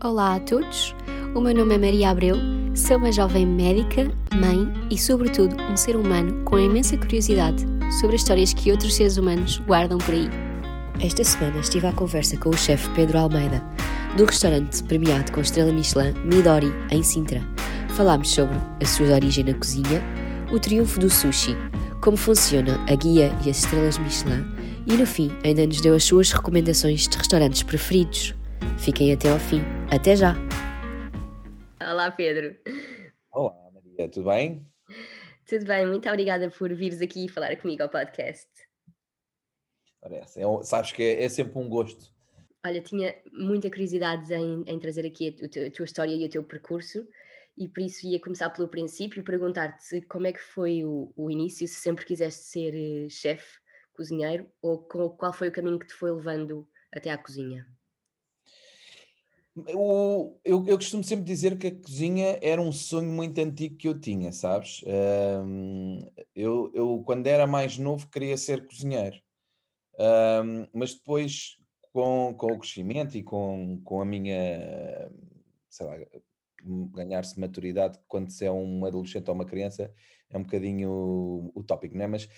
Olá a todos, o meu nome é Maria Abreu, sou uma jovem médica, mãe e, sobretudo, um ser humano com imensa curiosidade sobre as histórias que outros seres humanos guardam por aí. Esta semana estive à conversa com o chefe Pedro Almeida, do restaurante premiado com estrela Michelin Midori, em Sintra. Falámos sobre a sua origem na cozinha, o triunfo do sushi, como funciona a guia e as estrelas Michelin e, no fim, ainda nos deu as suas recomendações de restaurantes preferidos. Fiquem até ao fim. Até já! Olá, Pedro. Olá, Maria, tudo bem? Tudo bem, muito obrigada por vires aqui falar comigo ao podcast. Parece, é, sabes que é, é, sempre um gosto. Olha, tinha muita curiosidade em, em trazer aqui a, a, tua história e o teu percurso, e por isso ia começar pelo princípio, perguntar-te como é que foi o, o início, se sempre quiseste ser uh, chefe, cozinheiro, ou qual foi o caminho que te foi levando até à cozinha? Eu, eu, eu, costumo sempre dizer que a cozinha era um sonho muito antigo que eu tinha, sabes? Um, eu, eu, quando era mais novo, queria ser cozinheiro, um, mas depois, com, com o crescimento e com, com a minha, sei lá, ganhar-se maturidade quando se é um adolescente ou uma criança é um bocadinho utópico, não é? Mas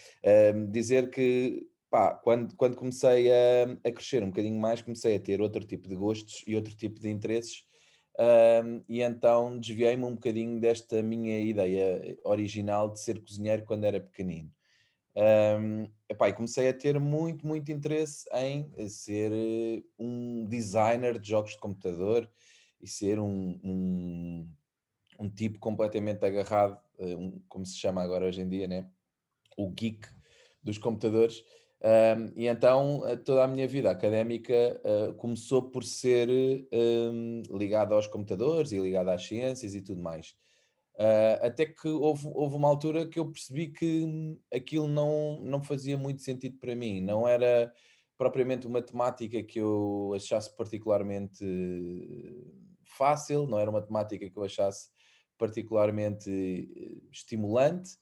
um, dizer que pá, quando, quando comecei a, a crescer um bocadinho mais, comecei a ter outro tipo de gostos e outro tipo de interesses, um, e então desviei-me um bocadinho desta minha ideia original de ser cozinheiro quando era pequenino. Um, epá, e comecei a ter muito, muito interesse em ser eh, um designer de jogos de computador e ser um, um, um tipo completamente agarrado, eh, um, como se chama agora hoje em dia, né? o geek dos computadores. Um, e então eh, toda a minha vida académica uh, começou por ser um, ligada aos computadores e ligada às ciências e tudo mais. Uh, até que houve, houve uma altura que eu percebi que aquilo não, não fazia muito sentido para mim, não era propriamente uma temática que eu achasse particularmente fácil, não era uma temática que eu achasse particularmente estimulante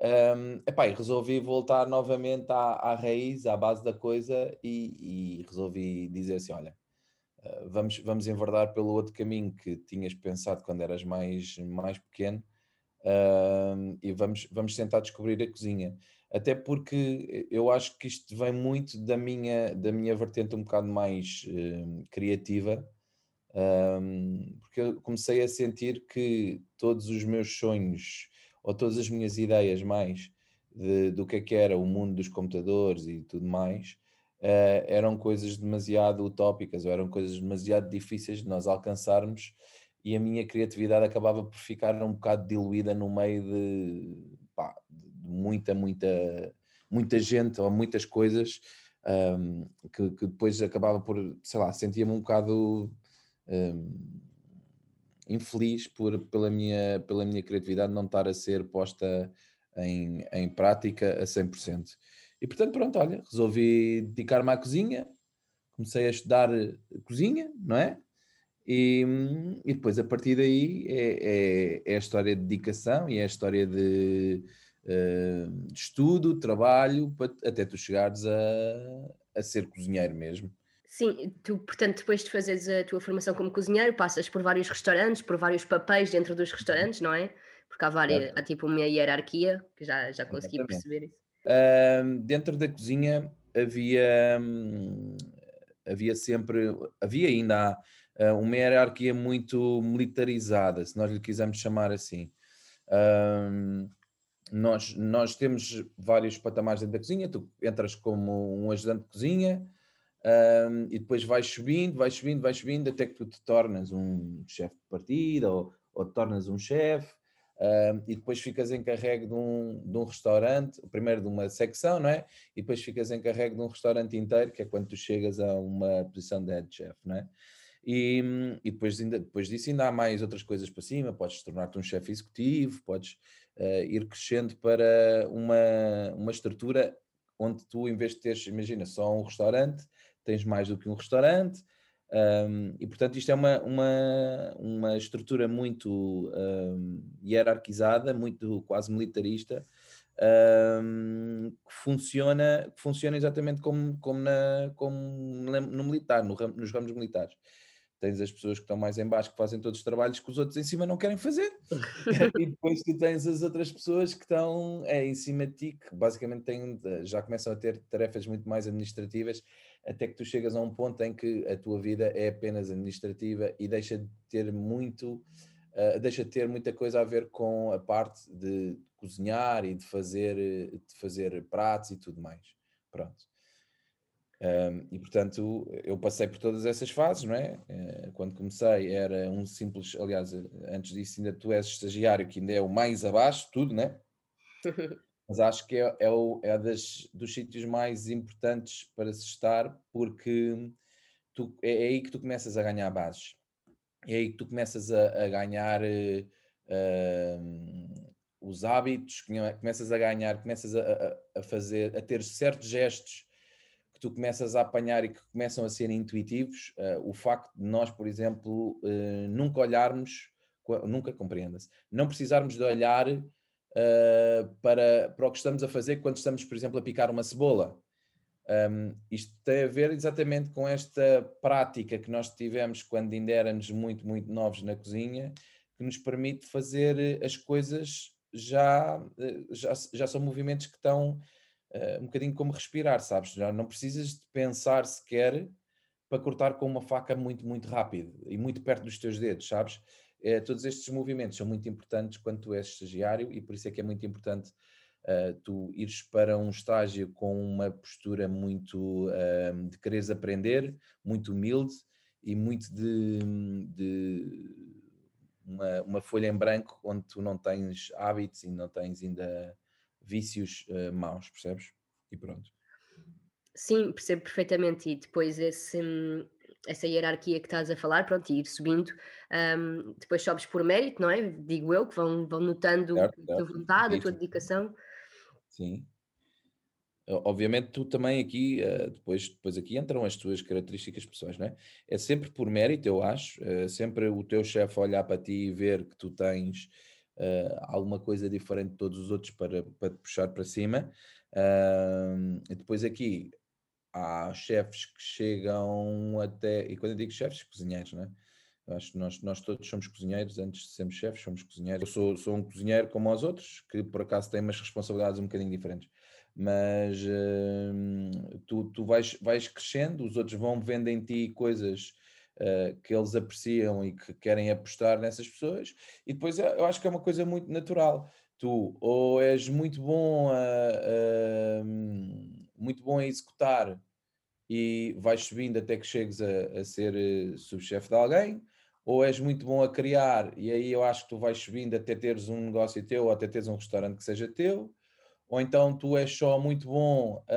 um, epá, resolvi voltar novamente à, à, raiz, à base da coisa e, e resolvi dizer assim: olha, uh, vamos, vamos enverdar pelo outro caminho que tinhas pensado quando eras mais, mais pequeno e vamos, vamos tentar descobrir a cozinha. Até porque eu acho que isto vem muito da minha, da minha vertente um bocado mais criativa, um, porque eu comecei a sentir que todos os meus sonhos ou todas as minhas ideias mais de, do que é que era o mundo dos computadores e tudo mais, uh, eram coisas demasiado utópicas ou eram coisas demasiado difíceis de nós alcançarmos e a minha criatividade acabava por ficar um bocado diluída no meio de, pá, de muita, muita, muita gente ou muitas coisas um, que, que, depois acabava por, sei lá, sentia-me um bocado um, infeliz por, pela, minha, pela minha criatividade não estar a ser posta em, em prática a 100%. E portanto, pronto, olha, resolvi dedicar-me à cozinha, comecei a estudar cozinha, não é? E, e depois a partir daí é, é, é, a história de dedicação e é a história de, uh, de estudo, trabalho, até tu chegares a, a ser cozinheiro mesmo. Sim, tu, portanto, depois de fazeres a tua formação como cozinheiro, passas por vários restaurantes, por vários papéis dentro dos restaurantes, não é? Porque há, várias, há tipo uma hierarquia, que já, já consegui Exatamente. perceber isso. Uh, dentro da cozinha havia, hum, havia sempre, havia ainda há, uh, uma hierarquia muito militarizada, se nós lhe quisermos chamar assim. Uh, nós, nós temos vários patamares dentro da cozinha, tu entras como um ajudante de cozinha, um, e depois vais subindo, vais subindo, vais subindo, até que tu te tornas um chefe de partida ou, ou te tornas um chefe, um, e depois ficas encarregue de um, de um restaurante, primeiro de uma secção, não é? E depois ficas encarregue de um restaurante inteiro, que é quando tu chegas a uma posição de head chef, não é? E, e depois, ainda, depois disso ainda há mais outras coisas para cima, podes tornar-te um chefe executivo, podes uh, ir crescendo para uma, uma estrutura onde tu, em vez de teres, imagina, só um restaurante, tens mais do que um restaurante, um, e portanto isto é uma, uma, uma estrutura muito um, hierarquizada, muito quase militarista, um, que, funciona, que funciona exatamente como, como, na, como no militar, no, nos ramos militares. tens as pessoas que estão mais em baixo que fazem todos os trabalhos que os outros em cima não querem fazer. e depois tu tens as outras pessoas que estão é, em cima de ti, que basicamente têm, já começam a ter tarefas muito mais administrativas, até que tu chegas a um ponto em que a tua vida é apenas administrativa e deixa de ter muito, uh, deixa de ter muita coisa a ver com a parte de cozinhar e de fazer, de fazer pratos e tudo mais. Pronto. Um, e portanto, eu passei por todas essas fases, não é? Uh, quando comecei era um simples, aliás, antes disso ainda tu és estagiário, que ainda é o mais abaixo, tudo, né? Mas acho que é, é, o, é das, dos sítios mais importantes para se estar, porque tu, é, é aí que tu começas a ganhar bases. É aí que tu começas a, a ganhar uh, os hábitos, começas a ganhar, começas a, a, a fazer, a ter certos gestos que tu começas a apanhar e que começam a ser intuitivos, uh, o facto de nós, por exemplo, uh, nunca olharmos, nunca compreenda-se, não precisarmos de olhar uh, para, para o que estamos a fazer quando estamos, por exemplo, a picar uma cebola. Um, isto tem a ver exatamente com esta prática que nós tivemos quando ainda éramos muito, muito novos na cozinha, que nos permite fazer as coisas já, já, já são movimentos que estão uh, um bocadinho como respirar, sabes? Já não precisas de pensar sequer para cortar com uma faca muito, muito rápido e muito perto dos teus dedos, sabes? É, todos estes movimentos são muito importantes quando tu és estagiário e por isso é que é muito importante uh, tu ires para um estágio com uma postura muito uh, de quereres aprender, muito humilde e muito de, de uma, uma, folha em branco onde tu não tens hábitos e não tens ainda vícios uh, maus, percebes? E pronto. Sim, percebo perfeitamente. E depois esse, essa hierarquia que estás a falar, pronto, e ir subindo, um, depois sobes por mérito, não é? Digo eu, que vão, vão notando certo, a tua vontade, a tua dedicação. Sim. Obviamente tu também aqui, uh, depois, depois aqui entram as tuas características pessoais, não é? É sempre por mérito, eu acho, uh, sempre o teu chefe olhar para ti e ver que tu tens uh, alguma coisa diferente de todos os outros para, para te puxar para cima. Uh, e depois aqui há chefes que chegam até, e quando eu digo chefes, cozinheiros, né? Acho que nós, nós todos somos cozinheiros, antes de sermos chefes, somos cozinheiros. Eu sou, sou um cozinheiro como os outros, que por acaso têm umas responsabilidades um bocadinho diferentes. Mas uh, tu, tu vais, vais crescendo, os outros vão vendo em ti coisas uh, que eles apreciam e que querem apostar nessas pessoas, e depois é, eu acho que é uma coisa muito natural. Tu ou és muito bom a, a muito bom a executar e vais subindo até que chegues a, a ser eh, subchefe de alguém, ou és muito bom a criar e aí eu acho que tu vais subindo até teres um negócio teu ou até teres um restaurante que seja teu, ou então tu és só muito bom a,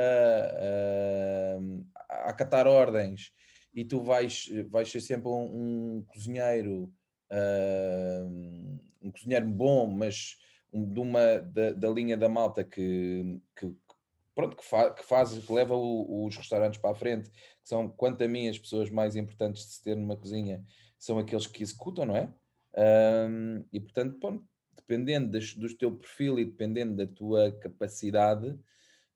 a, a acatar ordens e tu vais, vais ser sempre um, um cozinheiro, uh, um cozinheiro bom, mas um, de uma, da, da, linha da malta que, que pronto, que, fa, que faz, que leva o, os restaurantes para a frente, que são, quanto a mim, as pessoas mais importantes de se ter numa cozinha, são aqueles que executam, não é? Um, e portanto, dependendo das, do teu perfil e dependendo da tua capacidade,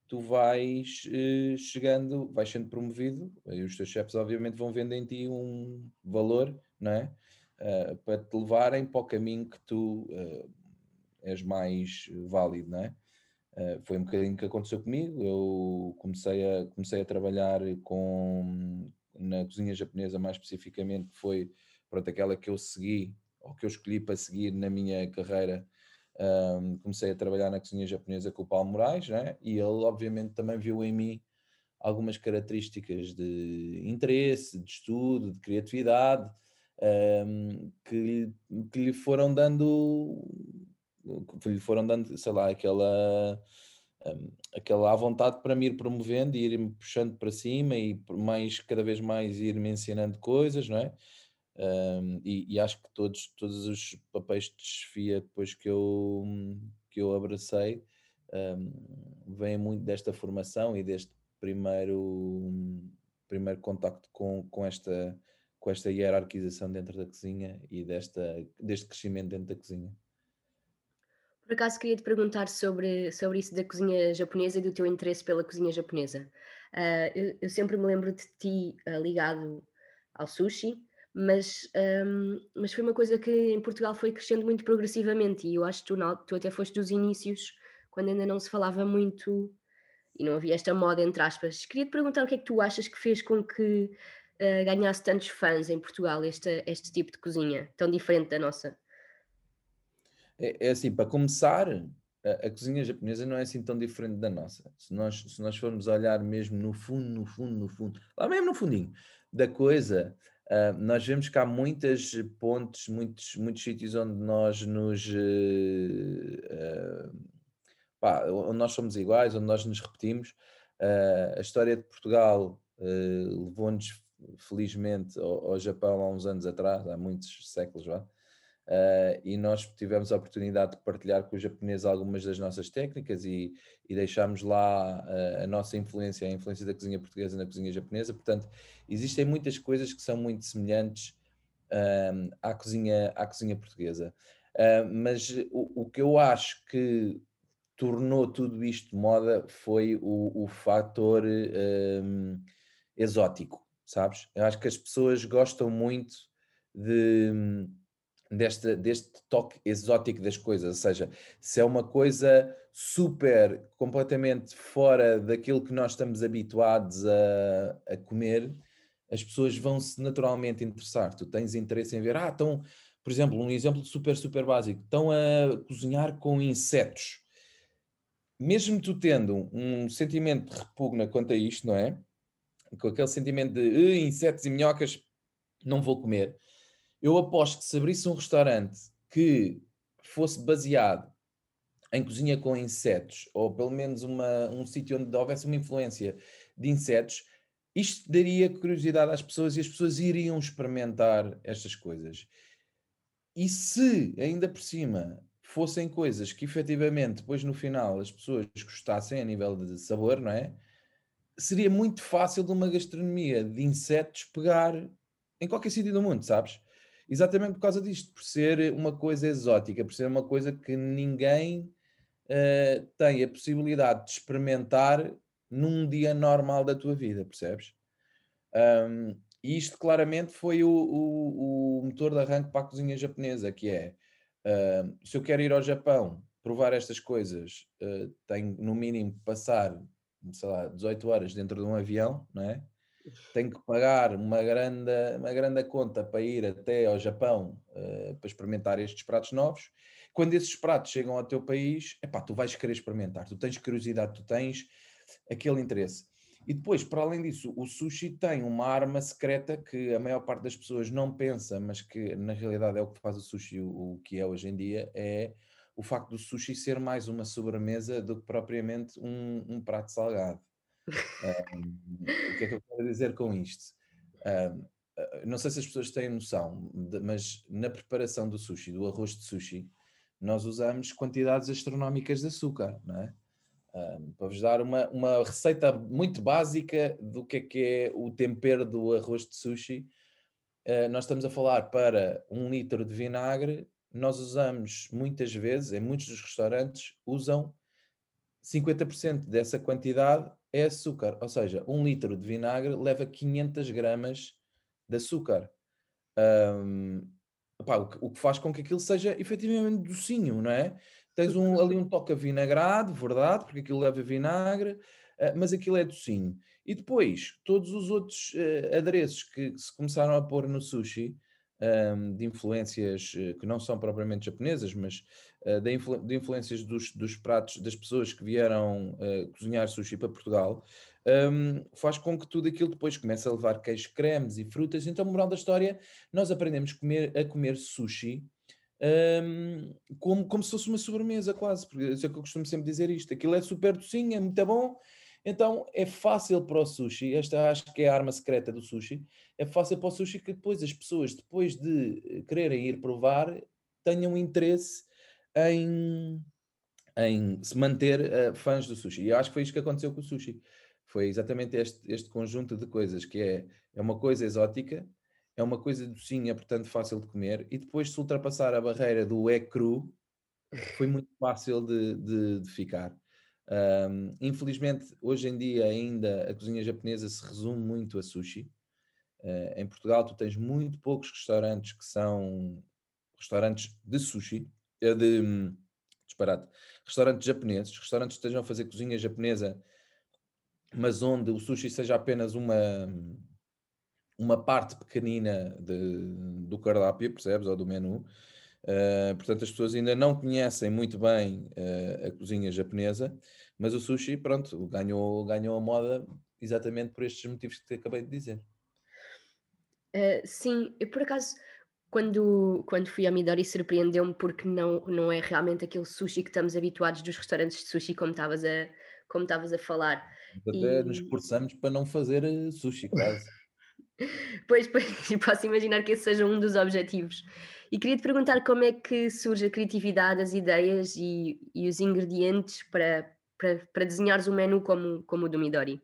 tu vais uh, chegando, vais sendo promovido, e os teus chefes obviamente vão vendo em ti um valor, não é? Uh, para te levarem para o caminho que tu uh, és mais válido, não é? Foi um bocadinho que aconteceu comigo. Eu comecei a, comecei a trabalhar com, na cozinha japonesa, mais especificamente, que foi pronto, aquela que eu segui, ou que eu escolhi para seguir na minha carreira um, comecei a trabalhar na cozinha japonesa com o Paulo Moraes, né? e ele obviamente também viu em mim algumas características de interesse, de estudo, de criatividade, um, que, que lhe foram dando que lhe foram dando, sei lá, aquela um, aquela à vontade para me ir promovendo e ir-me puxando para cima e mais, cada vez mais ir-me ensinando coisas, não é? Um, e, e, acho que todos, todos os papéis de desfia depois que eu, que eu abracei um, vêm muito desta formação e deste primeiro, primeiro contacto com, com, esta, com esta hierarquização dentro da cozinha e desta, deste crescimento dentro da cozinha. Por acaso queria te perguntar sobre, sobre isso da cozinha japonesa e do teu interesse pela cozinha japonesa. Uh, eu, eu, sempre me lembro de ti uh, ligado ao sushi, mas, um, mas foi uma coisa que em Portugal foi crescendo muito progressivamente e eu acho que tu, não, tu até foste dos inícios, quando ainda não se falava muito e não havia esta moda, entre aspas. Queria te perguntar o que é que tu achas que fez com que uh, ganhasse tantos fãs em Portugal este, este tipo de cozinha, tão diferente da nossa? É, é assim, para começar, a, a, cozinha japonesa não é assim tão diferente da nossa. Se nós, se nós formos olhar mesmo no fundo, no fundo, no fundo, lá mesmo no fundinho da coisa, uh, nós vemos que há muitas pontes, muitos, muitos sítios onde nós nos. Uh, pá, onde nós somos iguais, onde nós nos repetimos. a história de Portugal levou-nos felizmente ao, ao, Japão há uns anos atrás, há muitos séculos já, Uh, e nós tivemos a oportunidade de partilhar com os japoneses algumas das nossas técnicas e, e deixámos lá uh, a nossa influência, a influência da cozinha portuguesa na cozinha japonesa. Portanto, existem muitas coisas que são muito semelhantes uh, à, cozinha, à cozinha portuguesa. mas o, o, que eu acho que tornou tudo isto moda foi o, o fator exótico, sabes? Eu acho que as pessoas gostam muito de deste, deste toque exótico das coisas, ou seja, se é uma coisa super, completamente fora daquilo que nós estamos habituados a, a comer, as pessoas vão se naturalmente interessar. Tu tens interesse em ver, ah, estão, por exemplo, um exemplo super, super básico, estão a cozinhar com insetos. Mesmo tu tendo um sentimento de repugna quanto a isto, não é? Com aquele sentimento de insetos e minhocas, não vou comer eu aposto que se abrisse um restaurante que fosse baseado em cozinha com insetos, ou pelo menos uma, um sítio onde houvesse uma influência de insetos, isto daria curiosidade às pessoas e as pessoas iriam experimentar estas coisas. E se, ainda por cima, fossem coisas que efetivamente, depois no final, as pessoas gostassem a nível de sabor, não é? Seria muito fácil de uma gastronomia de insetos pegar em qualquer sítio do mundo, sabes? Exatamente por causa disto, por ser uma coisa exótica, por ser uma coisa que ninguém uh, tem a possibilidade de experimentar num dia normal da tua vida, percebes? Um, e isto claramente foi o, o, o, motor de arranque para a cozinha japonesa, que é uh, se eu quero ir ao Japão provar estas coisas, uh, tenho no mínimo passar, sei lá, 18 horas dentro de um avião, não é? Tenho que pagar uma grande, uma grande conta para ir até ao Japão uh, para experimentar estes pratos novos. Quando esses pratos chegam ao teu país, epá, tu vais querer experimentar, tu tens curiosidade, tu tens aquele interesse. E depois, para além disso, o sushi tem uma arma secreta que a maior parte das pessoas não pensa, mas que na realidade é o que faz o sushi o, o que é hoje em dia, é o facto do sushi ser mais uma sobremesa do que propriamente um, um prato salgado. Um, o que é que eu quero dizer com isto? Um, não sei se as pessoas têm noção, mas na preparação do sushi, do arroz de sushi, nós usamos quantidades astronómicas de açúcar, não é? Um, para vos dar uma, uma receita muito básica do que é que é o tempero do arroz de sushi, uh, nós estamos a falar para um litro de vinagre, nós usamos muitas vezes, em muitos dos restaurantes, usam 50% dessa quantidade é açúcar, ou seja, um litro de vinagre leva 500 gramas de açúcar. Um, o, que, o, que, faz com que aquilo seja efetivamente docinho, não é? Tens um, ali um toque vinagrado, verdade, porque aquilo leva vinagre, uh, mas aquilo é docinho. E depois, todos os outros uh, adereços que se começaram a pôr no sushi, um, de influências uh, que não são propriamente japonesas, mas uh, de, influ de, influências dos, dos, pratos das pessoas que vieram uh, cozinhar sushi para Portugal, um, faz com que tudo aquilo depois comece a levar queijos, cremes e frutas. Então, moral da história, nós aprendemos comer, a comer sushi um, como, como se fosse uma sobremesa, quase, porque é que eu costumo sempre dizer isto. Aquilo é super docinho, é muito bom. Então é fácil para o sushi, esta acho que é a arma secreta do sushi, é fácil para o sushi que depois as pessoas, depois de eh, quererem ir provar, tenham interesse em, em se manter uh, fãs do sushi. E eu acho que foi isto que aconteceu com o sushi. Foi exatamente este, este conjunto de coisas, que é, é uma coisa exótica, é uma coisa docinha, portanto fácil de comer, e depois se ultrapassar a barreira do é cru, foi muito fácil de, de, de ficar. Um, infelizmente, hoje em dia ainda a cozinha japonesa se resume muito a sushi. Uh, em Portugal tu tens muito poucos restaurantes que são restaurantes de sushi, eh, de disparate, restaurantes japoneses, restaurantes que estejam a fazer cozinha japonesa, mas onde o sushi seja apenas uma uma parte pequenina de, do cardápio, percebes, ou do menu. Uh, portanto, as pessoas ainda não conhecem muito bem uh, a cozinha japonesa, mas o sushi, pronto, ganhou, ganhou a moda exatamente por estes motivos que te acabei de dizer. Uh, sim, eu por acaso, quando, quando fui a Midori, surpreendeu-me porque não, não é realmente aquele sushi que estamos habituados dos restaurantes de sushi, como estavas a, como estavas a falar. Até e... nos esforçamos para não fazer sushi, quase. pois, pois, posso imaginar que esse seja um dos objetivos. E queria te perguntar como é que surge a criatividade, as ideias e, e os ingredientes para, para, para desenhares um menu como, como o do Midori.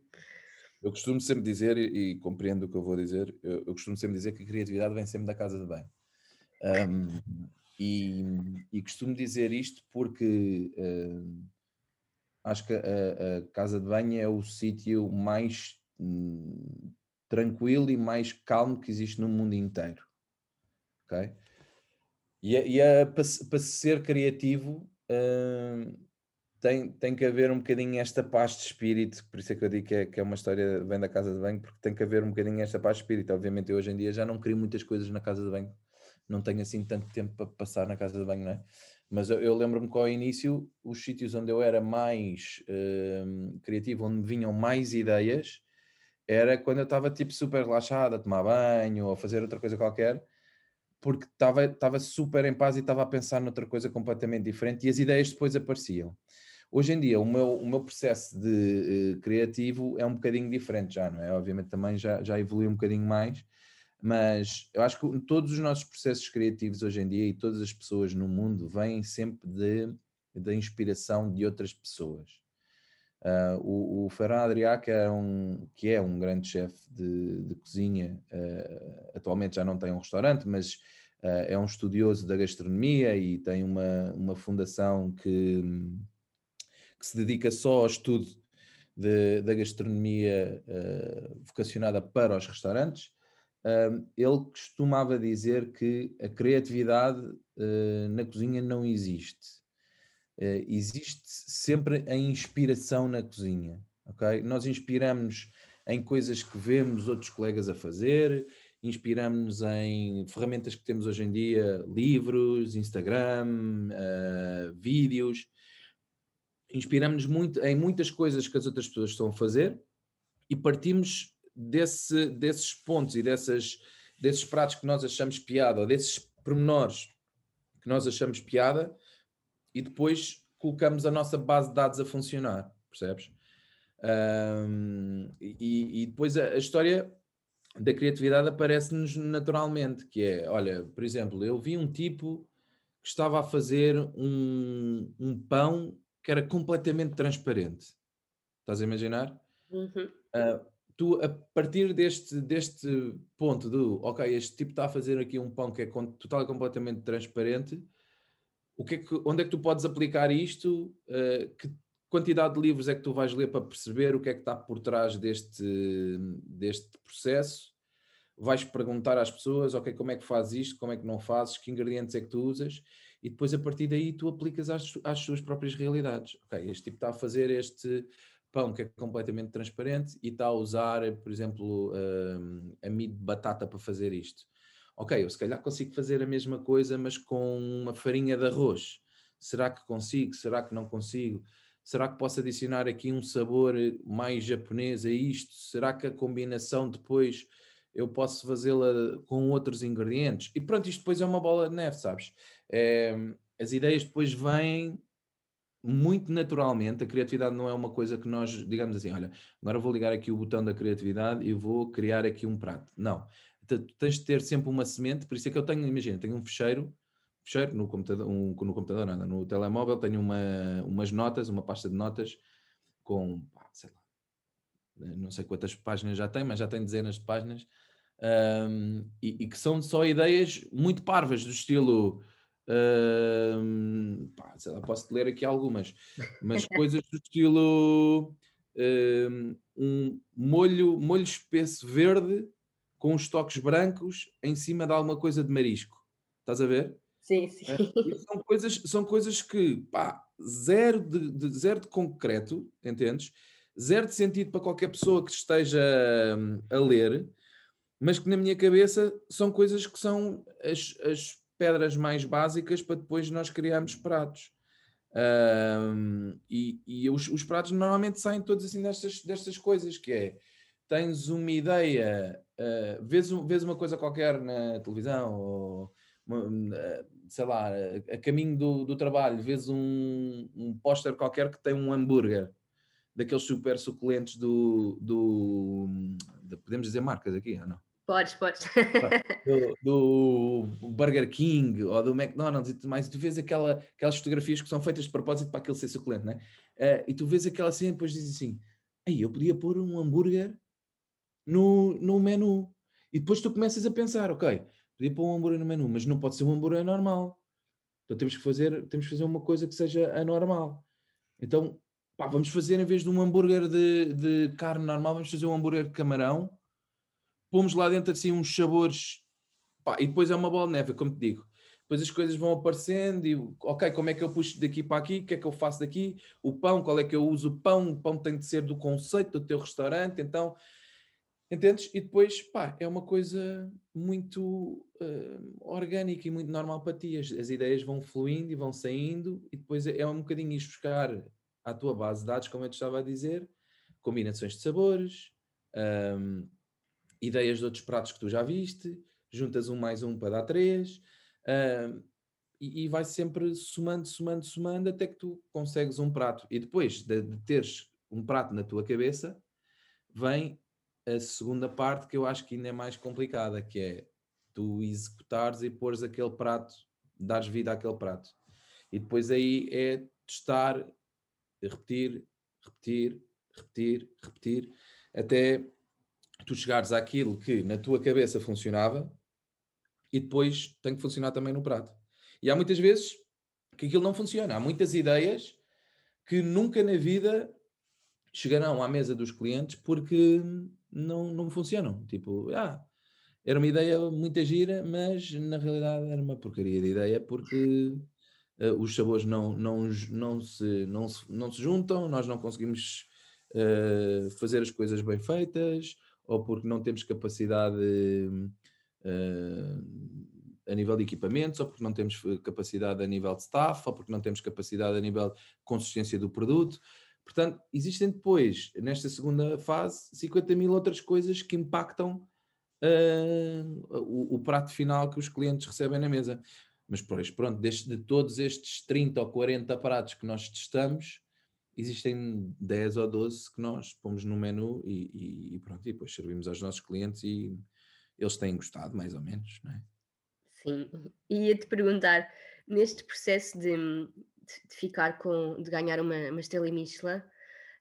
Eu costumo sempre dizer, e, compreendo o que eu vou dizer, eu, eu, costumo sempre dizer que a criatividade vem sempre da casa de banho. Um, e, e, costumo dizer isto porque uh, acho que a, a, casa de banho é o sítio mais hum, tranquilo e mais calmo que existe no mundo inteiro. Ok? E, e para, para ser criativo uh, tem, tem que haver um bocadinho esta paz de espírito, por isso é que eu digo que é, que é uma história vem da casa de banho, porque tem que haver um bocadinho esta paz de espírito. Obviamente, eu hoje em dia já não crio muitas coisas na casa de banho, não tenho assim tanto tempo para passar na casa de banho, não é? Mas eu, eu lembro-me que ao início, os sítios onde eu era mais uh, criativo, onde me vinham mais ideias, era quando eu estava tipo super relaxado, a tomar banho ou a fazer outra coisa qualquer, porque estava, estava super em paz e estava a pensar noutra coisa completamente diferente e as ideias depois apareciam. Hoje em dia, o meu, o meu processo de uh, criativo é um bocadinho diferente já, não é? Obviamente também já, já evoluiu um bocadinho mais, mas eu acho que todos os nossos processos criativos hoje em dia e todas as pessoas no mundo vêm sempre de, da inspiração de outras pessoas. Uh, o, o Ferran Adrià, que é um, que é um grande chefe de, de, cozinha, uh, atualmente já não tem um restaurante, mas uh, é um estudioso da gastronomia e tem uma, uma fundação que, que se dedica só ao estudo de, da gastronomia vocacionada para os restaurantes. Ele costumava dizer que a criatividade na cozinha não existe Uh, existe sempre a inspiração na cozinha, ok? Nós inspiramos em coisas que vemos outros colegas a fazer, inspiramos em ferramentas que temos hoje em dia, livros, Instagram, uh, vídeos, inspiramos muito em muitas coisas que as outras pessoas estão a fazer e partimos desse, desses pontos e dessas, desses pratos que nós achamos piada, ou desses pormenores que nós achamos piada, e depois colocamos a nossa base de dados a funcionar, percebes? Um, e, e, depois a, a, história da criatividade aparece-nos naturalmente, que é, olha, por exemplo, eu vi um tipo que estava a fazer um, um pão que era completamente transparente. Estás a imaginar? Uhum. Uh, tu, a partir deste, deste ponto do, ok, este tipo está a fazer aqui um pão que é total e completamente transparente, o que é que, onde é que tu podes aplicar isto? Uh, que quantidade de livros é que tu vais ler para perceber o que é que está por trás deste, deste processo? Vais perguntar às pessoas, ok, como é que fazes isto, como é que não fazes, que ingredientes é que tu usas, e depois a partir daí tu aplicas às, às suas próprias realidades. Ok, este tipo está a fazer este pão que é completamente transparente e está a usar, por exemplo, uh, amido de batata para fazer isto ok, eu se calhar consigo fazer a mesma coisa, mas com uma farinha de arroz. Será que consigo? Será que não consigo? Será que posso adicionar aqui um sabor mais japonês a isto? Será que a combinação depois eu posso fazê-la com outros ingredientes? E pronto, isto depois é uma bola de neve, sabes? É, as ideias depois vêm muito naturalmente. A criatividade não é uma coisa que nós, digamos assim, olha, agora vou ligar aqui o botão da criatividade e vou criar aqui um prato. Não tens de ter sempre uma semente, por isso é que eu tenho, imagina, tenho um fecheiro, fecheiro no computador, um, no computador nada, no telemóvel tenho uma, umas notas, uma pasta de notas com, sei lá, não sei quantas páginas já tem, mas já tem dezenas de páginas, um, e, e, que são só ideias muito parvas, do estilo, um, pá, sei lá, posso ler aqui algumas, mas coisas do estilo um molho, molho espesso verde com os toques brancos em cima de alguma coisa de marisco. Estás a ver? Sim, sim. Uh, são, coisas, são coisas que, pá, zero de, de, zero de concreto, entendes? Zero de sentido para qualquer pessoa que esteja a ler, mas que na minha cabeça são coisas que são as, as pedras mais básicas para depois nós criarmos pratos. Um, e, e os, os, pratos normalmente saem todos assim destas, destas coisas, que é tens uma ideia, uh, vês, vês uma coisa qualquer na televisão, ou uh, sei lá, a caminho do, do trabalho, vês um, um póster qualquer que tem um hambúrguer daqueles super suculentos do, do podemos dizer marcas aqui, ou não? Podes, podes. Do, do, Burger King ou do McDonald's e tudo mais, e tu vês aquela, aquelas fotografias que são feitas de propósito para aquele ser suculento, né? Uh, e tu vês aquela cena e depois dizes assim: Ei, eu podia pôr um hambúrguer no, no menu. E depois tu começas a pensar: Ok, podia pôr um hambúrguer no menu, mas não pode ser um hambúrguer normal. Então temos que fazer, temos que fazer uma coisa que seja anormal. Então, pá, vamos fazer em vez de um hambúrguer de, de carne normal, vamos fazer um hambúrguer de camarão pomos lá dentro assim uns sabores, pá, e depois é uma bola de neve, como te digo. Depois as coisas vão aparecendo e, ok, como é que eu puxo daqui para aqui? O que é que eu faço daqui? O pão, qual é que eu uso o pão? O pão tem de ser do conceito do teu restaurante, então, entendes? E depois, pá, é uma coisa muito uh, orgânica e muito normal para ti. As, as, ideias vão fluindo e vão saindo e depois é, é um bocadinho ir buscar à tua base de dados, como eu te estava a dizer, combinações de sabores, um, ideias de outros pratos que tu já viste, juntas um mais um para dar três, uh, e, e vai sempre somando, somando, somando, até que tu consegues um prato. E depois de, de teres um prato na tua cabeça, vem a segunda parte que eu acho que ainda é mais complicada, que é tu executares e pôres aquele prato, dares vida àquele prato. E depois aí é testar, repetir, repetir, repetir, repetir, até tu chegares àquilo que na tua cabeça funcionava e depois tem que funcionar também no prato. E há muitas vezes que aquilo não funciona. Há muitas ideias que nunca na vida chegarão à mesa dos clientes porque não, não funcionam. Tipo, ah, era uma ideia muito gira, mas na realidade era uma porcaria de ideia porque uh, os sabores não, não, não, se, não, se, não se juntam, nós não conseguimos uh, fazer as coisas bem feitas, ou porque não temos capacidade uh, a nível de equipamentos, ou porque não temos capacidade a nível de staff, ou porque não temos capacidade a nível de consistência do produto. Portanto, existem depois, nesta segunda fase, 50 mil outras coisas que impactam uh, o, o, prato final que os clientes recebem na mesa. Mas, pois, pronto, de, de todos estes 30 ou 40 pratos que nós testamos, existem 10 ou 12 que nós pomos no menu e, e, pronto, e depois servimos aos nossos clientes e eles têm gostado, mais ou menos, não é? Sim, e ia-te perguntar, neste processo de, de, ficar com, de ganhar uma, uma estrela Michelin,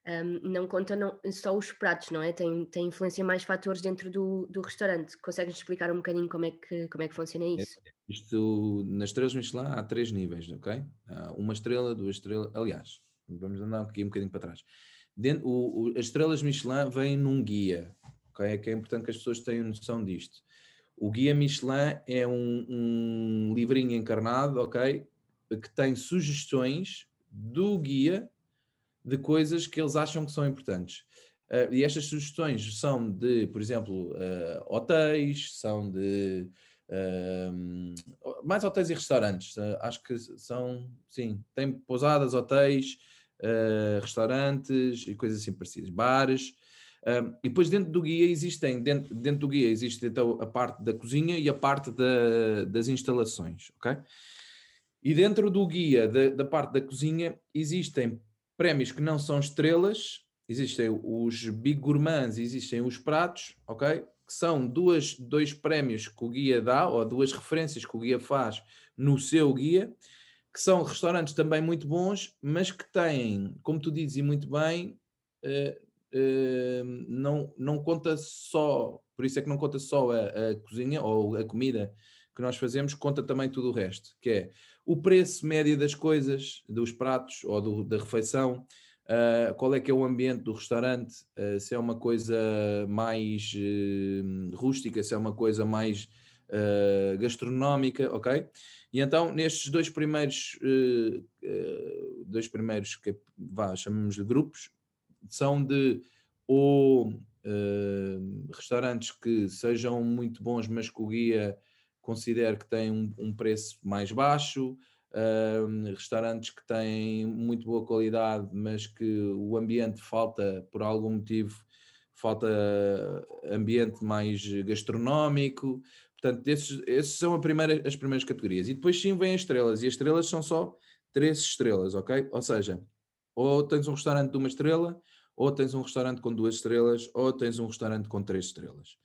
um, não conta não, só os pratos, não é? Tem, tem influência mais fatores dentro do, do restaurante. Consegues explicar um bocadinho como é que, como é que funciona é, isso? Isto, nas estrelas Michelin há três níveis, ok? Há uma estrela, duas estrelas, aliás, Vamos andar aqui um bocadinho para trás. Dentro, o, o, as estrelas Michelin vêm num guia, okay? que é importante que as pessoas tenham noção disto. O guia Michelin é um, um livrinho encarnado, ok? Que tem sugestões do guia de coisas que eles acham que são importantes. Uh, e estas sugestões são de, por exemplo, uh, hotéis, são de uh, mais hotéis e restaurantes. acho que são, sim, tem pousadas, hotéis, uh, restaurantes e coisas assim parecidas, bares. Uh, e depois dentro do guia existem, dentro, dentro do guia existe então a parte da cozinha e a parte da, das instalações, ok? E dentro do guia da, da parte da cozinha existem prémios que não são estrelas, existem os Big Gourmands, existem os pratos, ok? Que são duas, dois prémios que o guia dá, ou duas referências que o guia faz no seu guia, que são restaurantes também muito bons, mas que têm, como tu dizes e muito bem, uh, uh, não, não conta só, por isso é que não conta só a, a, cozinha ou a comida que nós fazemos, conta também tudo o resto, que é o preço médio das coisas, dos pratos ou do, da refeição, Uh, qual é que é o ambiente do restaurante? Uh, se é uma coisa mais uh, rústica, se é uma coisa mais gastronómica, ok? E então, nestes dois primeiros, dois primeiros que vá, chamamos de grupos, são de ou restaurantes que sejam muito bons, mas que o guia considere que tem um, um preço mais baixo, uh, restaurantes que têm muito boa qualidade, mas que o ambiente falta, por algum motivo, falta ambiente mais gastronómico. Portanto, esses, esses são primeira, as primeiras categorias. E depois sim vêm as estrelas, e as estrelas são só três estrelas, ok? Ou seja, ou tens um restaurante de uma estrela, ou tens um restaurante com duas estrelas, ou tens um restaurante com três estrelas.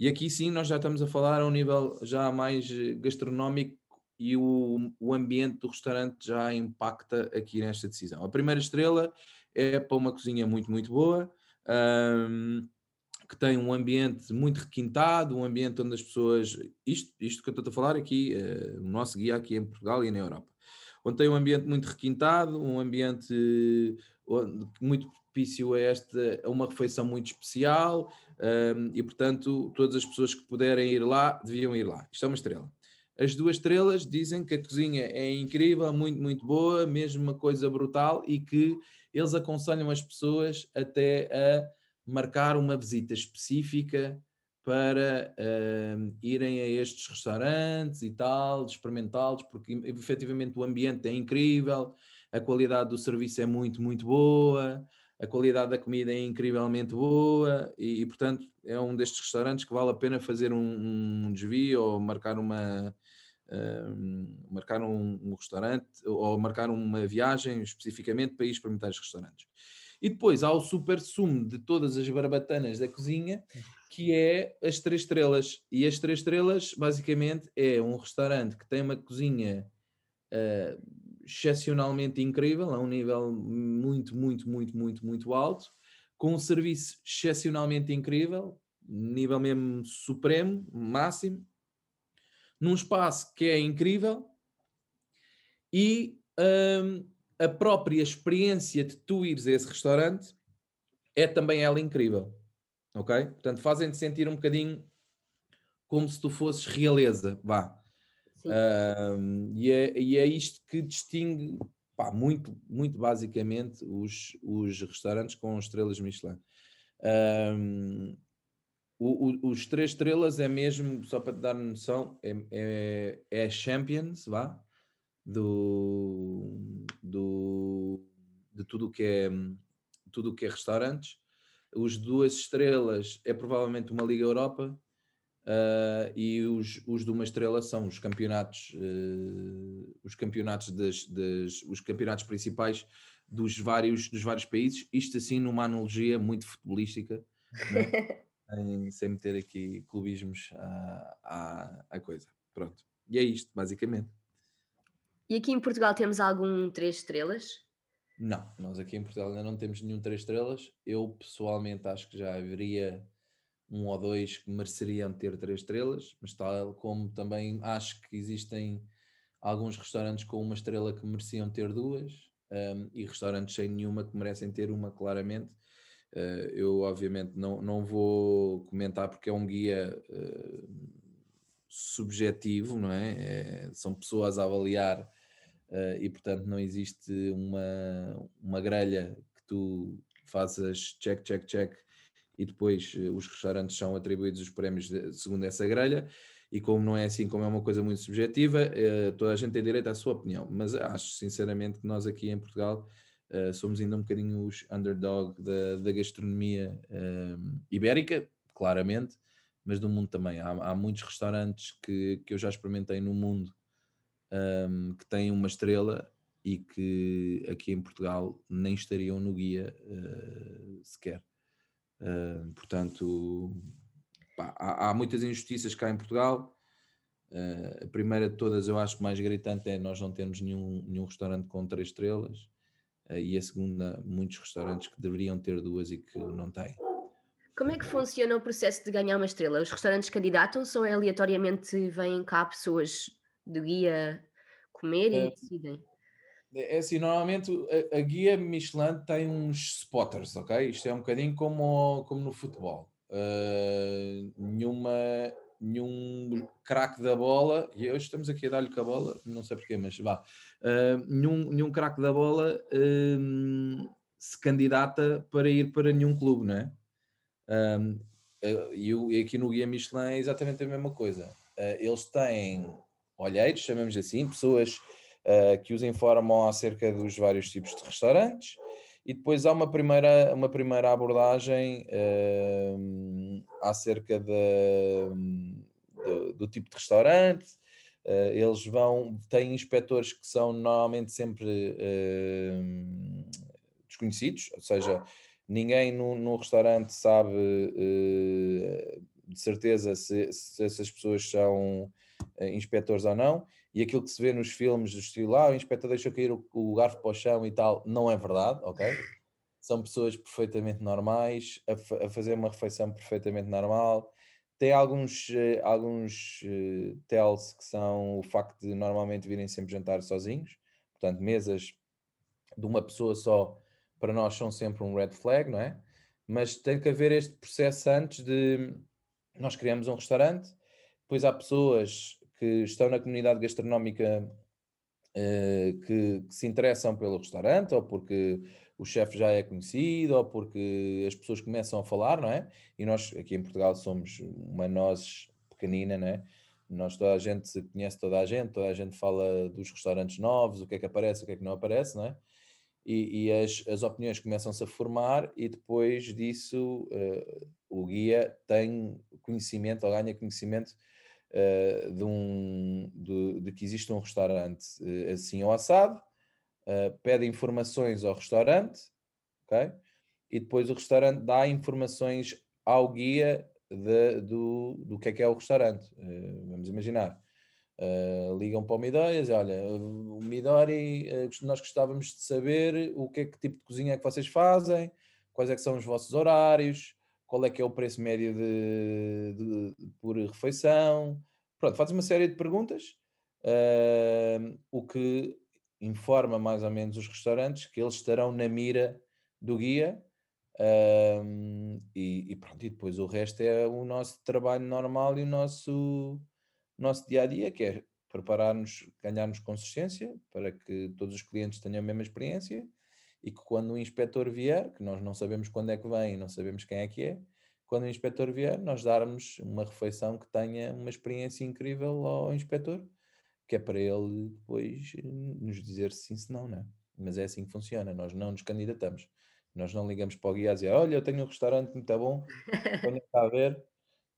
E aqui sim nós já estamos a falar a um nível já mais gastronómico e o, o ambiente do restaurante já impacta aqui nesta decisão. A primeira estrela é para uma cozinha muito, muito boa, um, que tem um ambiente muito requintado, um ambiente onde as pessoas. Isto, isto que eu estou a falar aqui, uh, o nosso guia aqui em Portugal e na Europa. Onde tem um ambiente muito requintado, um ambiente muito propício a, esta, a uma refeição muito especial um, e, portanto, todas as pessoas que puderem ir lá deviam ir lá. Isto é uma estrela. As duas estrelas dizem que a cozinha é incrível, muito, muito boa, mesmo uma coisa brutal e que eles aconselham as pessoas até a marcar uma visita específica para uh, irem a estes restaurantes e tal, experimentá-los, porque efetivamente o ambiente é incrível, a qualidade do serviço é muito, muito boa, a qualidade da comida é incrivelmente boa e, e portanto, é um destes restaurantes que vale a pena fazer um, um desvio ou marcar uma, marcar um, um, restaurante ou marcar uma viagem especificamente para ir experimentar os restaurantes. E depois há o super sumo de todas as barbatanas da cozinha, que é as três estrelas. E as três estrelas, basicamente, é um restaurante que tem uma cozinha uh, excepcionalmente incrível, a um nível muito, muito, muito, muito, muito alto, com um serviço excepcionalmente incrível, nível mesmo supremo, máximo, num espaço que é incrível e um, a própria experiência de tu ires a esse restaurante é também ela incrível. Ok? Portanto, fazem-te sentir um bocadinho como se tu fosses realeza, vá. Um, e, é, e é isto que distingue pá, muito, muito basicamente os, os restaurantes com estrelas Michelin. O, o, os três estrelas é mesmo, só para te dar noção, é, é, é Champions, vá, do, do, de tudo o que é tudo o que é restaurantes. Os duas estrelas é provavelmente uma Liga Europa uh, e os, os de uma estrela são os campeonatos, uh, os campeonatos das, das, os campeonatos principais dos vários, dos vários países. Isto assim numa analogia muito futebolística. Né? sem, sem meter aqui clubismos à, à, à coisa. Pronto. E é isto, basicamente. E aqui em Portugal temos algum três estrelas? Não, nós aqui em Portugal ainda não temos nenhum três estrelas. Eu pessoalmente acho que já haveria um ou dois que mereceriam ter três estrelas, mas tal como também acho que existem alguns restaurantes com uma estrela que mereciam ter duas um, e restaurantes sem nenhuma que merecem ter uma, claramente. Uh, eu, obviamente, não, não vou comentar porque é um guia uh, subjetivo, não é? é? São pessoas a avaliar uh, e, portanto, não existe uma, uma grelha que tu faças check, check, check e depois os restaurantes são atribuídos os prémios de, segundo essa grelha. E como não é assim, como é uma coisa muito subjetiva, toda a gente tem direito à sua opinião. Mas acho sinceramente que nós aqui em Portugal Uh, somos ainda um bocadinho os underdog da, da gastronomia uh, ibérica, claramente, mas do mundo também. Há, há, muitos restaurantes que, que eu já experimentei no mundo um, que têm uma estrela e que aqui em Portugal nem estariam no guia uh, sequer. portanto, pá, há, há, muitas injustiças cá em Portugal. a primeira de todas, eu acho mais gritante é nós não termos nenhum, nenhum restaurante com três estrelas. Eh, e a segunda, muitos restaurantes que deveriam ter duas e que não têm. Como é que funciona o processo de ganhar uma estrela? Os restaurantes candidatam-se ou é aleatoriamente vêm cá pessoas do guia comer e uh, decidem? É assim, normalmente a, a, guia Michelin tem uns spotters, ok? Isto é um bocadinho como, como no futebol. Uh, nenhuma, nenhum craque da bola, e hoje estamos aqui a dar-lhe com a bola, não sei porquê, mas vá. Uh, nenhum, nenhum craque da bola uh, se candidata para ir para nenhum clube, não é? Um, e aqui no Guia Michelin é exatamente a mesma coisa. eles têm olheiros, chamamos assim, pessoas uh, que os informam acerca dos vários tipos de restaurantes e depois há uma primeira, uma primeira abordagem uh, acerca de, de, do tipo de restaurante. Uh, eles vão, têm inspectores que são normalmente sempre desconhecidos, ou seja, ninguém no, no restaurante sabe de certeza se, se essas pessoas são inspectores ou não e aquilo que se vê nos filmes do estilo, ah, o inspetor deixou cair o, o garfo para o chão e tal, não é verdade, ok? São pessoas perfeitamente normais, a, a fazer uma refeição perfeitamente normal. Tem alguns, uh, alguns uh, tells que são o facto de normalmente virem sempre jantar sozinhos, portanto, mesas de uma pessoa só, para nós são sempre um red flag, não é? Mas tem que haver este processo antes de nós criamos um restaurante, depois há pessoas que estão na comunidade gastronómica uh, que, que, se interessam pelo restaurante, ou porque o chefe já é conhecido, ou porque as pessoas começam a falar, não é? E nós aqui em Portugal somos uma nós pequenina, não é? Nós toda a gente conhece toda a gente, toda a gente fala dos restaurantes novos, o que é que aparece, o que é que não aparece, não é? E, e as, as opiniões começam-se a formar e depois disso uh, o guia tem conhecimento, ou ganha conhecimento uh, de, um, de, de, que existe um restaurante uh, assim ou assado, uh, pede informações ao restaurante, ok? E depois o restaurante dá informações ao guia de, do, do que é que é o restaurante. vamos imaginar. ligam para o Midori e dizem, olha, o Midori, nós gostávamos de saber o que é que tipo de cozinha é que vocês fazem, quais é que são os vossos horários, qual é que é o preço médio de, de, de por refeição. Pronto, faz uma série de perguntas, uh, o que informa mais ou menos os restaurantes que eles estarão na mira do guia. E, e, pronto, e depois o resto é o nosso trabalho normal e o nosso, nosso dia a dia, que é preparar-nos, ganharmos consistência para que todos os clientes tenham a mesma experiência e que quando o inspetor vier, que nós não sabemos quando é que vem e não sabemos quem é que é, quando o inspetor vier, nós darmos uma refeição que tenha uma experiência incrível ao inspetor, que é para ele depois eh, nos dizer sim, se não, não é? Mas é assim que funciona, nós não nos candidatamos. Nós não ligamos para o guia a dizer, olha, eu tenho um restaurante muito bom, quando está a ver,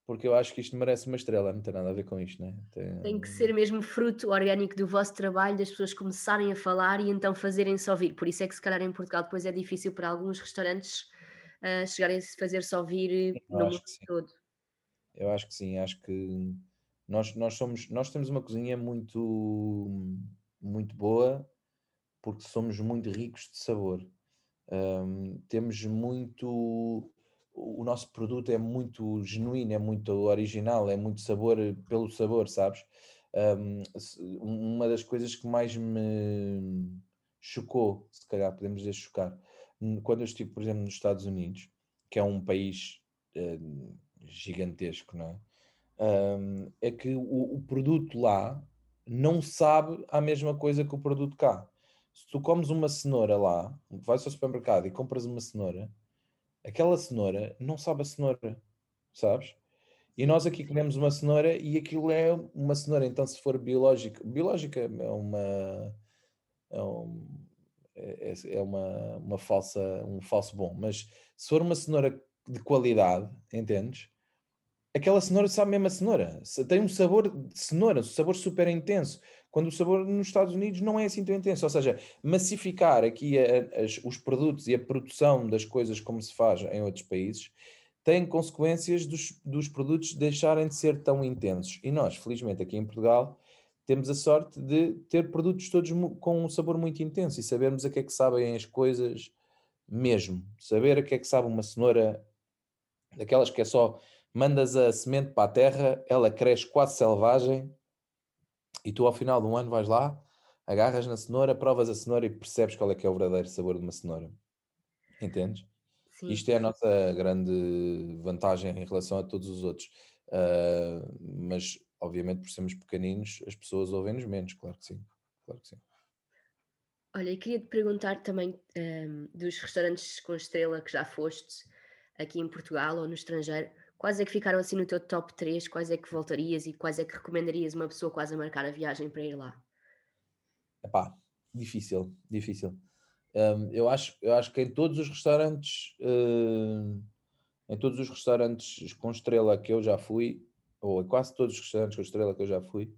porque eu acho que isto merece uma estrela, não tem nada a ver com isto, né? Tem... tem que ser mesmo fruto orgânico do vosso trabalho, das pessoas começarem a falar e então fazerem-se ouvir. Por isso é que se calhar em Portugal depois é difícil para alguns restaurantes uh, chegarem a fazer-se ouvir eu no mundo todo. Eu acho que sim, acho que nós, nós somos, nós temos uma cozinha muito, muito boa porque somos muito ricos de sabor. Um, temos muito o nosso produto é muito genuíno, é muito original, é muito sabor eh, pelo sabor, sabes? Um, uma das coisas que mais me chocou, se calhar podemos dizer chocar, quando eu estive, por exemplo, nos Estados Unidos, que é um país uh, gigantesco, não é? Um, é que o, o, produto lá não sabe a mesma coisa que o produto cá. Se tu comes uma cenoura lá, vais ao supermercado e compras uma cenoura, aquela cenoura não sabe a cenoura, sabes? E nós aqui comemos uma cenoura e aquilo é uma cenoura, então se for biológica, biológica é uma é, um, é, é, é uma, uma falsa, um falso bom, mas se for uma cenoura de qualidade, entendes? Aquela cenoura sabe mesmo a cenoura, tem um sabor de cenoura, um sabor super intenso quando o sabor nos Estados Unidos não é assim tão intenso. Ou seja, massificar aqui a, as, os produtos e a produção das coisas como se faz em outros países tem consequências dos, dos produtos deixarem de ser tão intensos. E nós, felizmente, aqui em Portugal, temos a sorte de ter produtos todos com um sabor muito intenso e sabermos a que é que sabem as coisas mesmo. Saber a que é que sabe uma cenoura, daquelas que é só mandas a semente para a terra, ela cresce quase selvagem e tu ao final de um ano vais lá, agarras na cenoura, provas a cenoura e percebes qual é que é o verdadeiro sabor de uma cenoura. Entendes? Sim. Isto é a nossa grande vantagem em relação a todos os outros. Uh, mas, obviamente, por sermos pequeninos, as pessoas ouvem-nos menos, claro que sim. Claro que sim. Olha, eu queria te perguntar também um, dos restaurantes com estrela que já foste aqui em Portugal ou no estrangeiro, quais é que ficaram assim no teu top 3? Quais é que voltarias e quais é que recomendarias uma pessoa quase a marcar a viagem para ir lá? Epá, difícil, difícil. Um, eu, acho, eu acho que em todos os restaurantes, uh, em todos os restaurantes com estrela que eu já fui, ou em quase todos os restaurantes com estrela que eu já fui,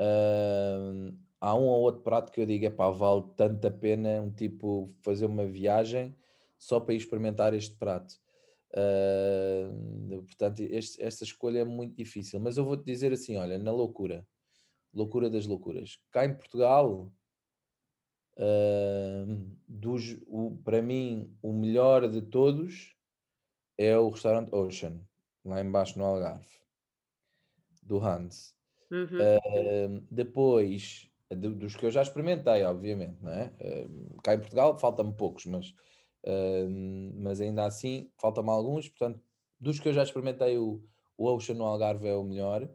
uh, há um ou outro prato que eu digo, epá, vale tanto a pena um tipo fazer uma viagem só para experimentar este prato. Uh, portanto, este, esta escolha é muito difícil, mas eu vou-te dizer assim: olha, na loucura, loucura das loucuras, cá em Portugal, uh, dos, o, para mim, o melhor de todos é o restaurante Ocean, lá embaixo no Algarve, do Hans. Uhum. Uh, depois, dos que eu já experimentei, obviamente, não é? cá em Portugal faltam-me poucos, mas mas ainda assim faltam-me alguns, portanto, dos que eu já experimentei, o, o Ocean no Algarve é o melhor.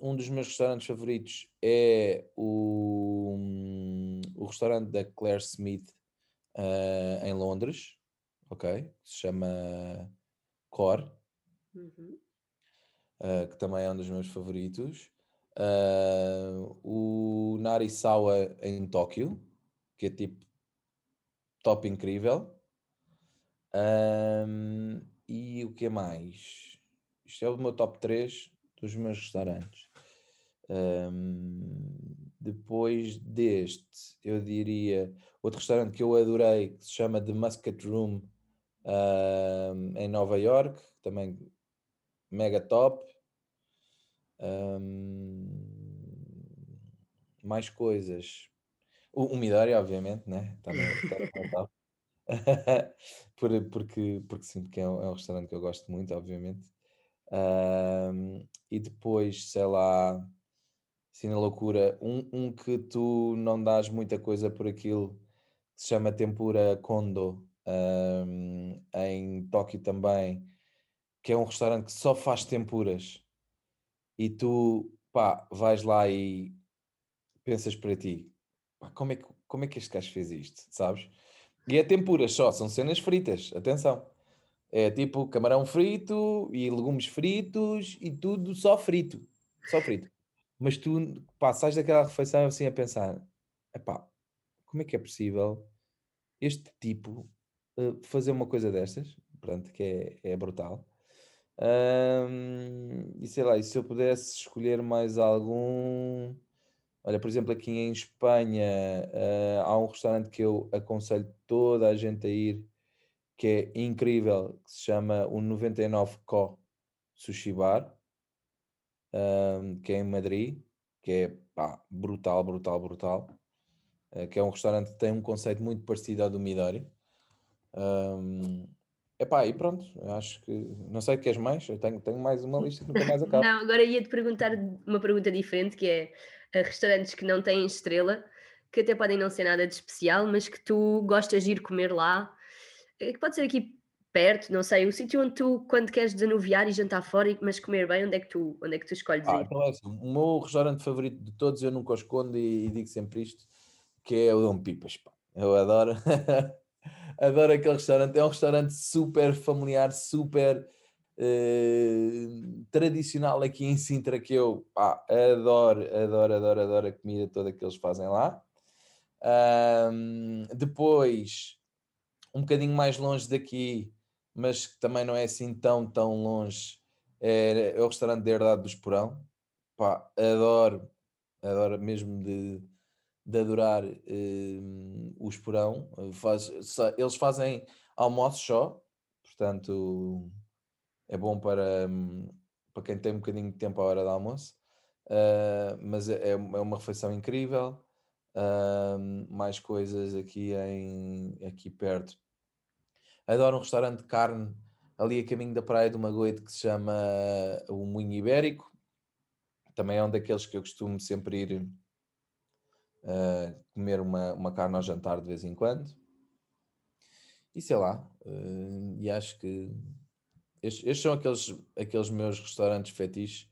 um dos meus restaurantes favoritos é o, o restaurante da Claire Smith uh, em Londres, ok? Se chama Core, uhum. uh, que também é um dos meus favoritos. Uh, o Narisawa em Tóquio, que é tipo top incrível. Um, e o que mais? Isto é o meu top 3 dos meus restaurantes. Um, depois deste, eu diria outro restaurante que eu adorei que se chama The Muscat Room um, em Nova York, também mega top. mais coisas. O, o Midori, obviamente, né? Também, também Por, porque, porque sim, porque é um, é um restaurante que eu gosto muito, obviamente. Um, e depois, sei lá, assim na loucura, um, um que tu não dás muita coisa por aquilo, que se chama Tempura Kondo, um, em Tóquio também, que é um restaurante que só faz tempuras. E tu, pá, vais lá e pensas para ti, como é que, como é que este gajo fez isto, sabes? E é tempuras só, são cenas fritas, atenção. É tipo camarão frito e legumes fritos e tudo só frito, só frito. Mas tu pá, sais daquela refeição assim a pensar, epá, como é que é possível este tipo uh, fazer uma coisa destas? Pronto, que é, é brutal. Um, e sei lá, e se eu pudesse escolher mais algum Olha, por exemplo, aqui em Espanha uh, há um restaurante que eu aconselho toda a gente a ir, que é incrível, que se chama o 99 Co Sushi Bar, um, que é em Madrid, que é pá, brutal, brutal, brutal. Uh, que é um restaurante que tem um conceito muito parecido ao do Midori. Um, Epá, e pronto, acho que não sei o que queres mais, eu tenho, tenho mais uma lista que nunca mais acaba. Não, agora ia-te perguntar uma pergunta diferente, que é restaurantes que não têm estrela, que até podem não ser nada de especial, mas que tu gostas de ir comer lá, eh, que pode ser aqui perto, não sei, o sítio onde tu, quando queres desanuviar e jantar fora, mas comer bem, onde é que tu, onde é que tu escolhes ah, ir? Então é assim, o meu restaurante favorito de todos, eu nunca o escondo e, e digo sempre isto, que é o Dom Pipas, pá. Eu adoro, adoro aquele restaurante, é um restaurante super familiar, super uh, tradicional aqui em Sintra que eu pá, adoro, adoro, adoro, adoro a comida toda que eles fazem lá. Um, depois, um bocadinho mais longe daqui, mas que também não é assim tão, tão longe, é, é o restaurante da Herdade do Esporão. Pá, adoro, adoro mesmo de, de adorar uh, o Esporão. Faz, eles fazem almoços só, portanto é bom para, hum, para quem tem um bocadinho de tempo à hora do almoço, uh, mas é, é, é uma refeição incrível. Uh, mais coisas aqui, em, aqui perto. Adoro um restaurante de carne ali a caminho da praia do Magoite que se chama o Moinho Ibérico. Também é um daqueles que eu costumo sempre ir uh, comer uma, uma carne ao jantar de vez em quando. E sei lá, e acho que estes, estes, são aqueles, aqueles meus restaurantes fetiches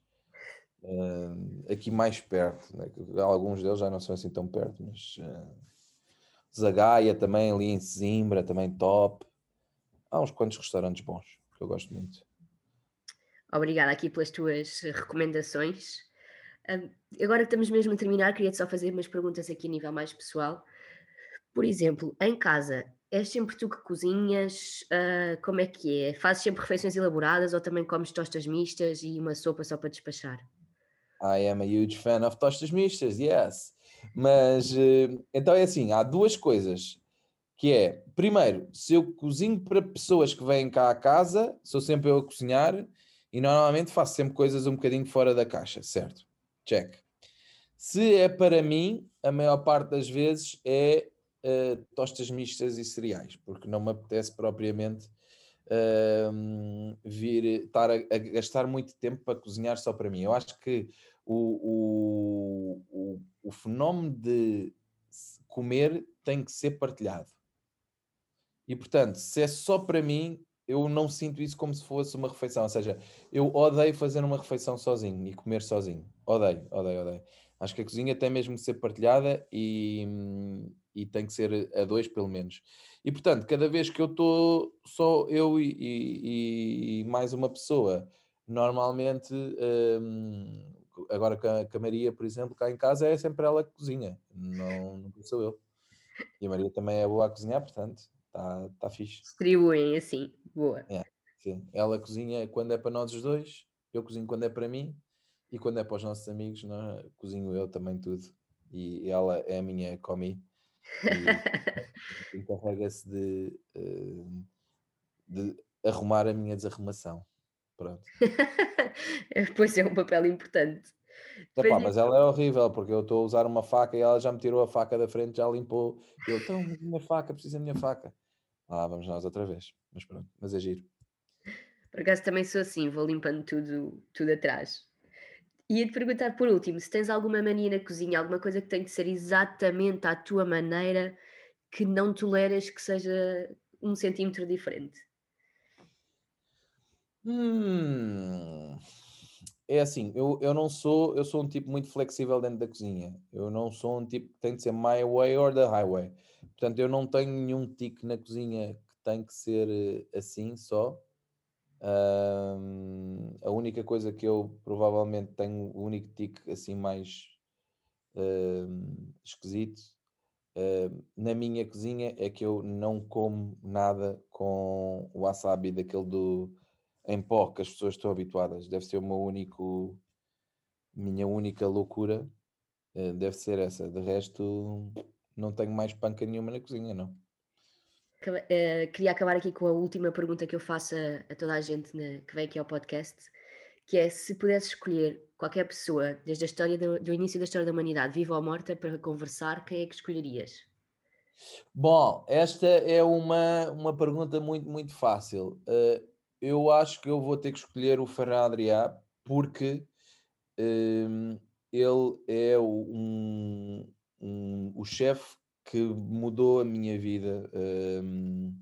uh, aqui mais perto. Né? Alguns deles já não são assim tão perto, mas Zagaia também ali em Zimbra, também top. Há uns quantos restaurantes bons que eu gosto muito. Obrigada aqui pelas tuas recomendações. agora que estamos mesmo a terminar, queria-te só fazer umas perguntas aqui a nível mais pessoal. Por exemplo, em casa, és sempre tu que cozinhas? Uh, como é que é? Fazes sempre refeições elaboradas ou também comes tostas mistas e uma sopa só para despachar? I am a huge fan of tostas mistas, yes. Mas uh, então é assim: há duas coisas que é, primeiro, se eu cozinho para pessoas que vêm cá à casa, sou sempre eu a cozinhar e normalmente faço sempre coisas um bocadinho fora da caixa, certo? Check. Se é para mim, a maior parte das vezes é uh, tostas mistas e cereais, porque não me apetece propriamente uh, vir estar a, a, gastar muito tempo para cozinhar só para mim. Eu acho que o, o, o, o fenómeno de comer tem que ser partilhado. E portanto, se é só para mim, eu não sinto isso como se fosse uma refeição. Ou seja, eu odeio fazer uma refeição sozinho e comer sozinho. Odeio, odeio, odeio. Acho que a cozinha tem mesmo que ser partilhada e, e tem que ser a dois, pelo menos. E portanto, cada vez que eu estou só eu e, e, e, mais uma pessoa, normalmente, hum, agora com a, com a, Maria, por exemplo, cá em casa é sempre ela que cozinha, não, não sou eu. E a Maria também é boa a cozinhar, portanto, está tá fixe. Distribuem assim, boa. É, sim. Ela cozinha quando é para nós os dois, eu cozinho quando é para mim e quando é para os nossos amigos, não, cozinho eu também tudo. E ela é a minha comi encarrega-se de, eh, de arrumar a minha desarrumação. Pronto. pois é um papel importante. Epá, mas ela é horrível, porque eu estou a usar uma faca e ela já me tirou a faca da frente, já limpou. Eu, então, minha faca, precisa da minha faca. Ah, vamos nós outra vez. Mas pronto, mas é giro. Por acaso também sou assim, vou limpando tudo, tudo atrás. Ia-te perguntar por último, se tens alguma mania na cozinha, alguma coisa que tem que ser exatamente à tua maneira, que não toleras que seja um centímetro diferente. Hum, é assim, eu, eu não sou, eu sou um tipo muito flexível dentro da cozinha. Eu não sou um tipo que tem que ser my way or the highway. Portanto, eu não tenho nenhum tique na cozinha que tem que ser eh, assim só. A única coisa que eu provavelmente tenho, o único tique assim mais um, esquisito uh, na minha cozinha é que eu não como nada com o wasabi daquele do em pó que as pessoas estão habituadas. Deve ser uma único, minha única loucura. Uh, deve ser essa. De resto, não tenho mais panca nenhuma na cozinha, não. Uh, queria acabar aqui com a última pergunta que eu faço a, a toda a gente na, que vem aqui ao podcast, que é se pudesse escolher qualquer pessoa, desde a história do, do, início da história da humanidade, viva ou morta, para conversar, quem é que escolherias? Bom, esta é uma, uma pergunta muito, muito fácil. Uh, eu acho que eu vou ter que escolher o Ferran Adrià porque uh, ele é um, um, o chefe que mudou a minha vida, um,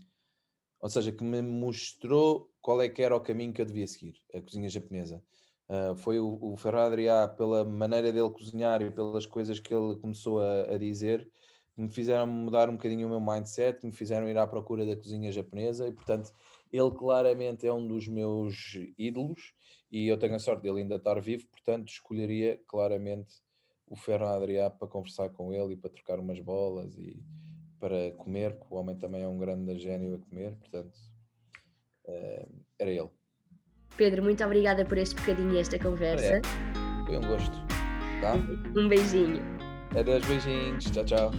ou seja, que me mostrou qual é que era o caminho que eu devia seguir, a cozinha japonesa. Uh, foi o, o Ferradriá, pela maneira dele cozinhar e pelas coisas que ele começou a, a dizer, me fizeram mudar um bocadinho o meu mindset, me fizeram ir à procura da cozinha japonesa e, portanto, ele claramente é um dos meus ídolos e eu tenho a sorte dele ainda estar vivo, portanto, escolheria claramente o Ferro Adrià para conversar com ele e para trocar umas bolas e para comer, que o homem também é um grande gênio a comer, portanto, uh, era ele. Pedro, muito obrigada por este bocadinho e esta conversa. É, foi um gosto. Tá? Um beijinho. Adeus, beijinhos. Tchau, tchau.